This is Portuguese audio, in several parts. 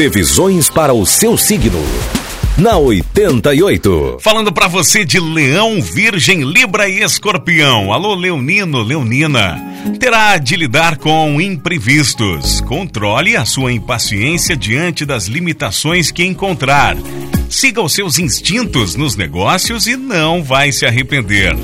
Previsões para o seu signo. Na 88. Falando para você de Leão, Virgem, Libra e Escorpião. Alô, Leonino, Leonina. Terá de lidar com imprevistos. Controle a sua impaciência diante das limitações que encontrar. Siga os seus instintos nos negócios e não vai se arrepender.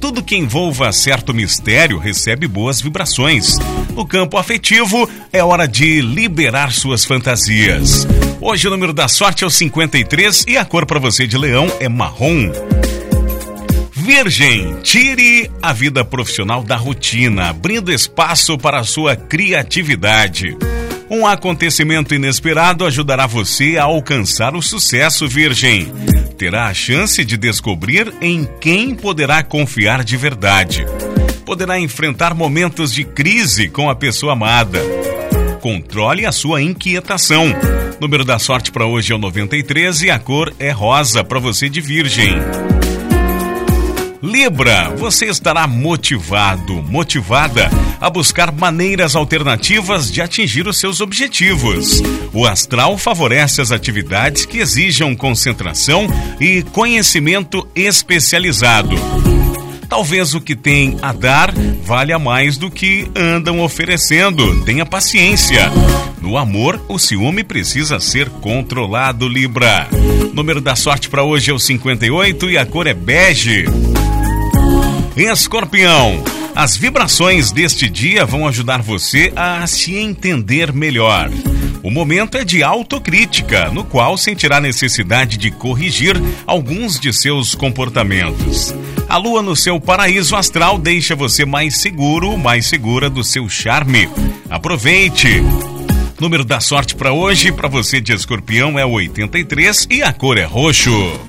Tudo que envolva certo mistério recebe boas vibrações. No campo afetivo, é hora de liberar suas fantasias. Hoje o número da sorte é o 53 e a cor para você de leão é marrom. Virgem, tire a vida profissional da rotina, abrindo espaço para a sua criatividade. Um acontecimento inesperado ajudará você a alcançar o sucesso, Virgem. Terá a chance de descobrir em quem poderá confiar de verdade. Poderá enfrentar momentos de crise com a pessoa amada. Controle a sua inquietação. Número da sorte para hoje é o 93 e a cor é rosa para você de Virgem. Libra, você estará motivado, motivada a buscar maneiras alternativas de atingir os seus objetivos. O astral favorece as atividades que exijam concentração e conhecimento especializado. Talvez o que tem a dar valha mais do que andam oferecendo. Tenha paciência. No amor, o ciúme precisa ser controlado, Libra. Número da sorte para hoje é o 58 e a cor é bege. Escorpião, as vibrações deste dia vão ajudar você a se entender melhor. O momento é de autocrítica, no qual sentirá necessidade de corrigir alguns de seus comportamentos. A lua no seu paraíso astral deixa você mais seguro, mais segura do seu charme. Aproveite! Número da sorte para hoje, para você de escorpião, é 83 e a cor é roxo.